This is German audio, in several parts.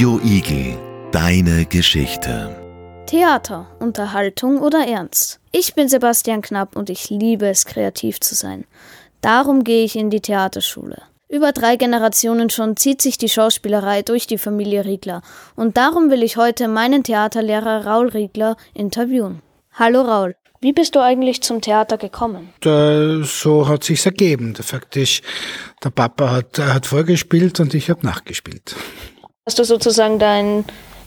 Radio Igel, deine Geschichte. Theater, Unterhaltung oder Ernst? Ich bin Sebastian Knapp und ich liebe es, kreativ zu sein. Darum gehe ich in die Theaterschule. Über drei Generationen schon zieht sich die Schauspielerei durch die Familie Riegler und darum will ich heute meinen Theaterlehrer Raul Riegler interviewen. Hallo Raul. Wie bist du eigentlich zum Theater gekommen? Da, so hat sich's ergeben. Der Fakt ist, der Papa hat, hat vorgespielt und ich habe nachgespielt. Hast du sozusagen dein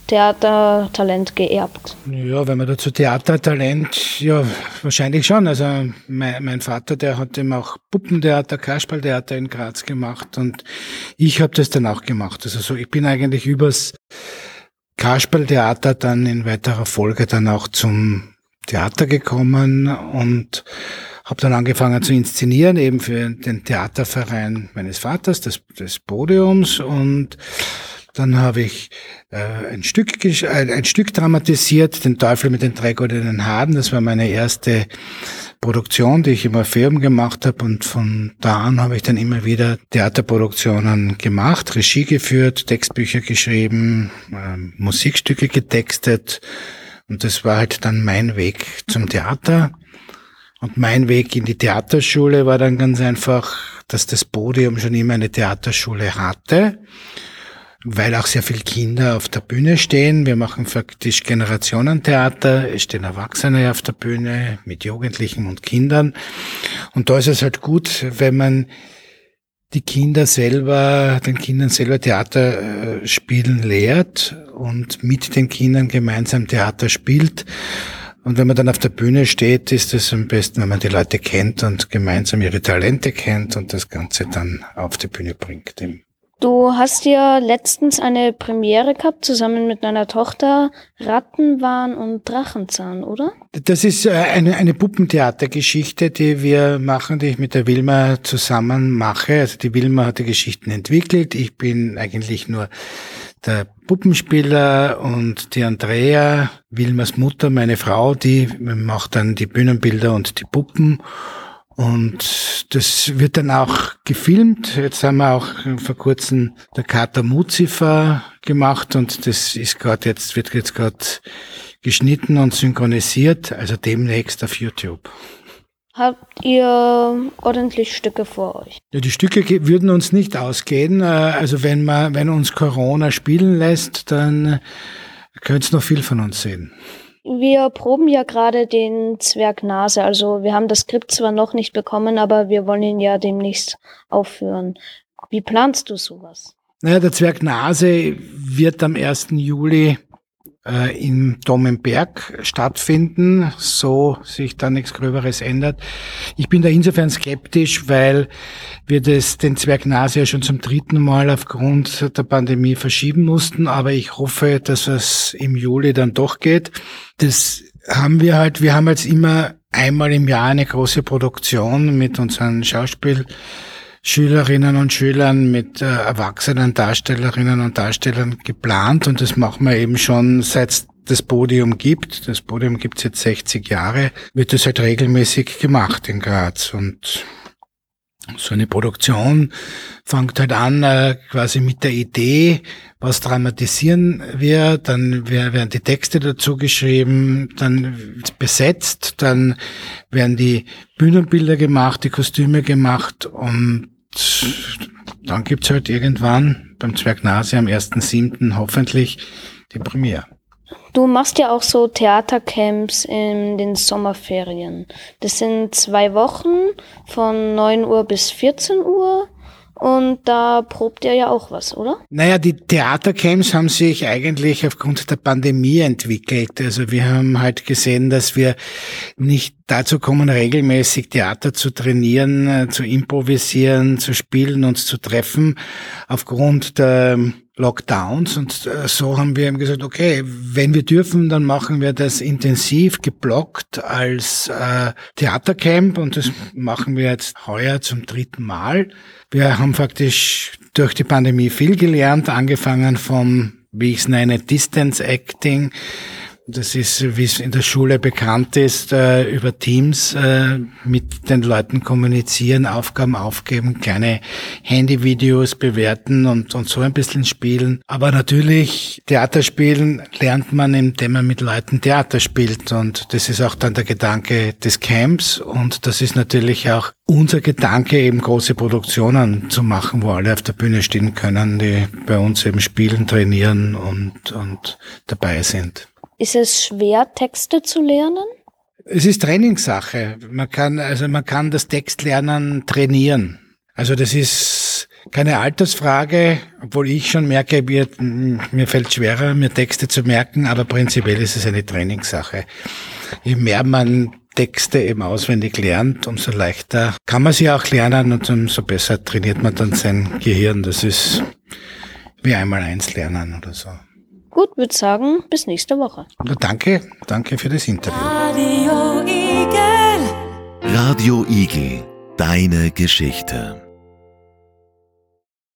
Theatertalent geerbt? Ja, wenn man dazu Theatertalent, ja, wahrscheinlich schon. Also mein, mein Vater, der hat eben auch Puppentheater, Kasperltheater in Graz gemacht und ich habe das dann auch gemacht. Also so, ich bin eigentlich übers Kasperltheater dann in weiterer Folge dann auch zum Theater gekommen und habe dann angefangen zu inszenieren, eben für den Theaterverein meines Vaters, des, des Podiums. Und dann habe ich äh, ein, Stück, äh, ein Stück dramatisiert, Den Teufel mit den drei goldenen Haaren. Das war meine erste Produktion, die ich im Orpheum gemacht habe. Und von da an habe ich dann immer wieder Theaterproduktionen gemacht, Regie geführt, Textbücher geschrieben, äh, Musikstücke getextet und das war halt dann mein Weg zum Theater. Und mein Weg in die Theaterschule war dann ganz einfach, dass das Podium schon immer eine Theaterschule hatte, weil auch sehr viele Kinder auf der Bühne stehen. Wir machen faktisch Generationentheater, es stehen Erwachsene auf der Bühne mit Jugendlichen und Kindern. Und da ist es halt gut, wenn man die Kinder selber, den Kindern selber Theater äh, spielen lehrt und mit den Kindern gemeinsam Theater spielt. Und wenn man dann auf der Bühne steht, ist es am besten, wenn man die Leute kennt und gemeinsam ihre Talente kennt und das Ganze dann auf die Bühne bringt. Du hast ja letztens eine Premiere gehabt, zusammen mit deiner Tochter, Rattenwahn und Drachenzahn, oder? Das ist äh, eine, eine Puppentheatergeschichte, die wir machen, die ich mit der Wilma zusammen mache. Also die Wilma hat die Geschichten entwickelt. Ich bin eigentlich nur der Puppenspieler und die Andrea, Wilmas Mutter, meine Frau, die macht dann die Bühnenbilder und die Puppen. Und das wird dann auch gefilmt. Jetzt haben wir auch vor kurzem der Kater Muzifer gemacht und das ist gerade jetzt, wird jetzt gerade geschnitten und synchronisiert, also demnächst auf YouTube. Habt ihr ordentlich Stücke vor euch? Ja, die Stücke würden uns nicht ausgehen. Äh, also wenn man, wenn uns Corona spielen lässt, dann könnt ihr noch viel von uns sehen. Wir proben ja gerade den Zwerg Nase. Also wir haben das Skript zwar noch nicht bekommen, aber wir wollen ihn ja demnächst aufführen. Wie planst du sowas? Naja, der Zwerg Nase wird am 1. Juli äh, im Domenberg stattfinden, so sich da nichts Gröberes ändert. Ich bin da insofern skeptisch, weil wir das, den Zwerg Nase ja schon zum dritten Mal aufgrund der Pandemie verschieben mussten, aber ich hoffe, dass es im Juli dann doch geht. Das haben wir halt, wir haben jetzt immer einmal im Jahr eine große Produktion mit unseren Schauspiel Schülerinnen und Schülern mit äh, erwachsenen Darstellerinnen und Darstellern geplant. Und das machen wir eben schon seit das Podium gibt. Das Podium gibt's jetzt 60 Jahre, wird das halt regelmäßig gemacht in Graz. Und so eine Produktion fängt halt an äh, quasi mit der Idee, was dramatisieren wir, dann werden die Texte dazu geschrieben, dann besetzt, dann werden die Bühnenbilder gemacht, die Kostüme gemacht und dann gibt's halt irgendwann beim Zwerg Nase am 1.7. hoffentlich die Premiere. Du machst ja auch so Theatercamps in den Sommerferien. Das sind zwei Wochen von 9 Uhr bis 14 Uhr. Und da probt ihr ja auch was, oder? Naja, die Theatercamps haben sich eigentlich aufgrund der Pandemie entwickelt. Also wir haben halt gesehen, dass wir nicht dazu kommen, regelmäßig Theater zu trainieren, äh, zu improvisieren, zu spielen, uns zu treffen, aufgrund der Lockdowns und äh, so haben wir eben gesagt, okay, wenn wir dürfen, dann machen wir das intensiv geblockt als äh, Theatercamp und das machen wir jetzt heuer zum dritten Mal. Wir haben faktisch durch die Pandemie viel gelernt, angefangen vom, wie ich es nenne, Distance Acting, Das ist, wie es in der Schule bekannt ist, äh, über Teams äh, mit den Leuten kommunizieren, Aufgaben aufgeben, kleine Handyvideos bewerten und, und so ein bisschen spielen. Aber natürlich, Theaterspielen lernt man, indem man mit Leuten Theater spielt. Und das ist auch dann der Gedanke des Camps. Und das ist natürlich auch unser Gedanke, eben große Produktionen zu machen, wo alle auf der Bühne stehen können, die bei uns eben spielen, trainieren und, und dabei sind. Ist es schwer, Texte zu lernen? Es ist Trainingssache. Man kann, also man kann das Textlernen trainieren. Also das ist keine Altersfrage, obwohl ich schon merke, mir, mir fällt schwerer, mir Texte zu merken, aber prinzipiell ist es eine Trainingssache. Je mehr man Texte eben auswendig lernt, umso leichter kann man sie auch lernen und umso besser trainiert man dann sein Gehirn. Das ist wie einmal eins lernen oder so. Gut, würde sagen, bis nächste Woche. Danke, danke für das Interview. Radio Igel. Radio Igel, deine Geschichte.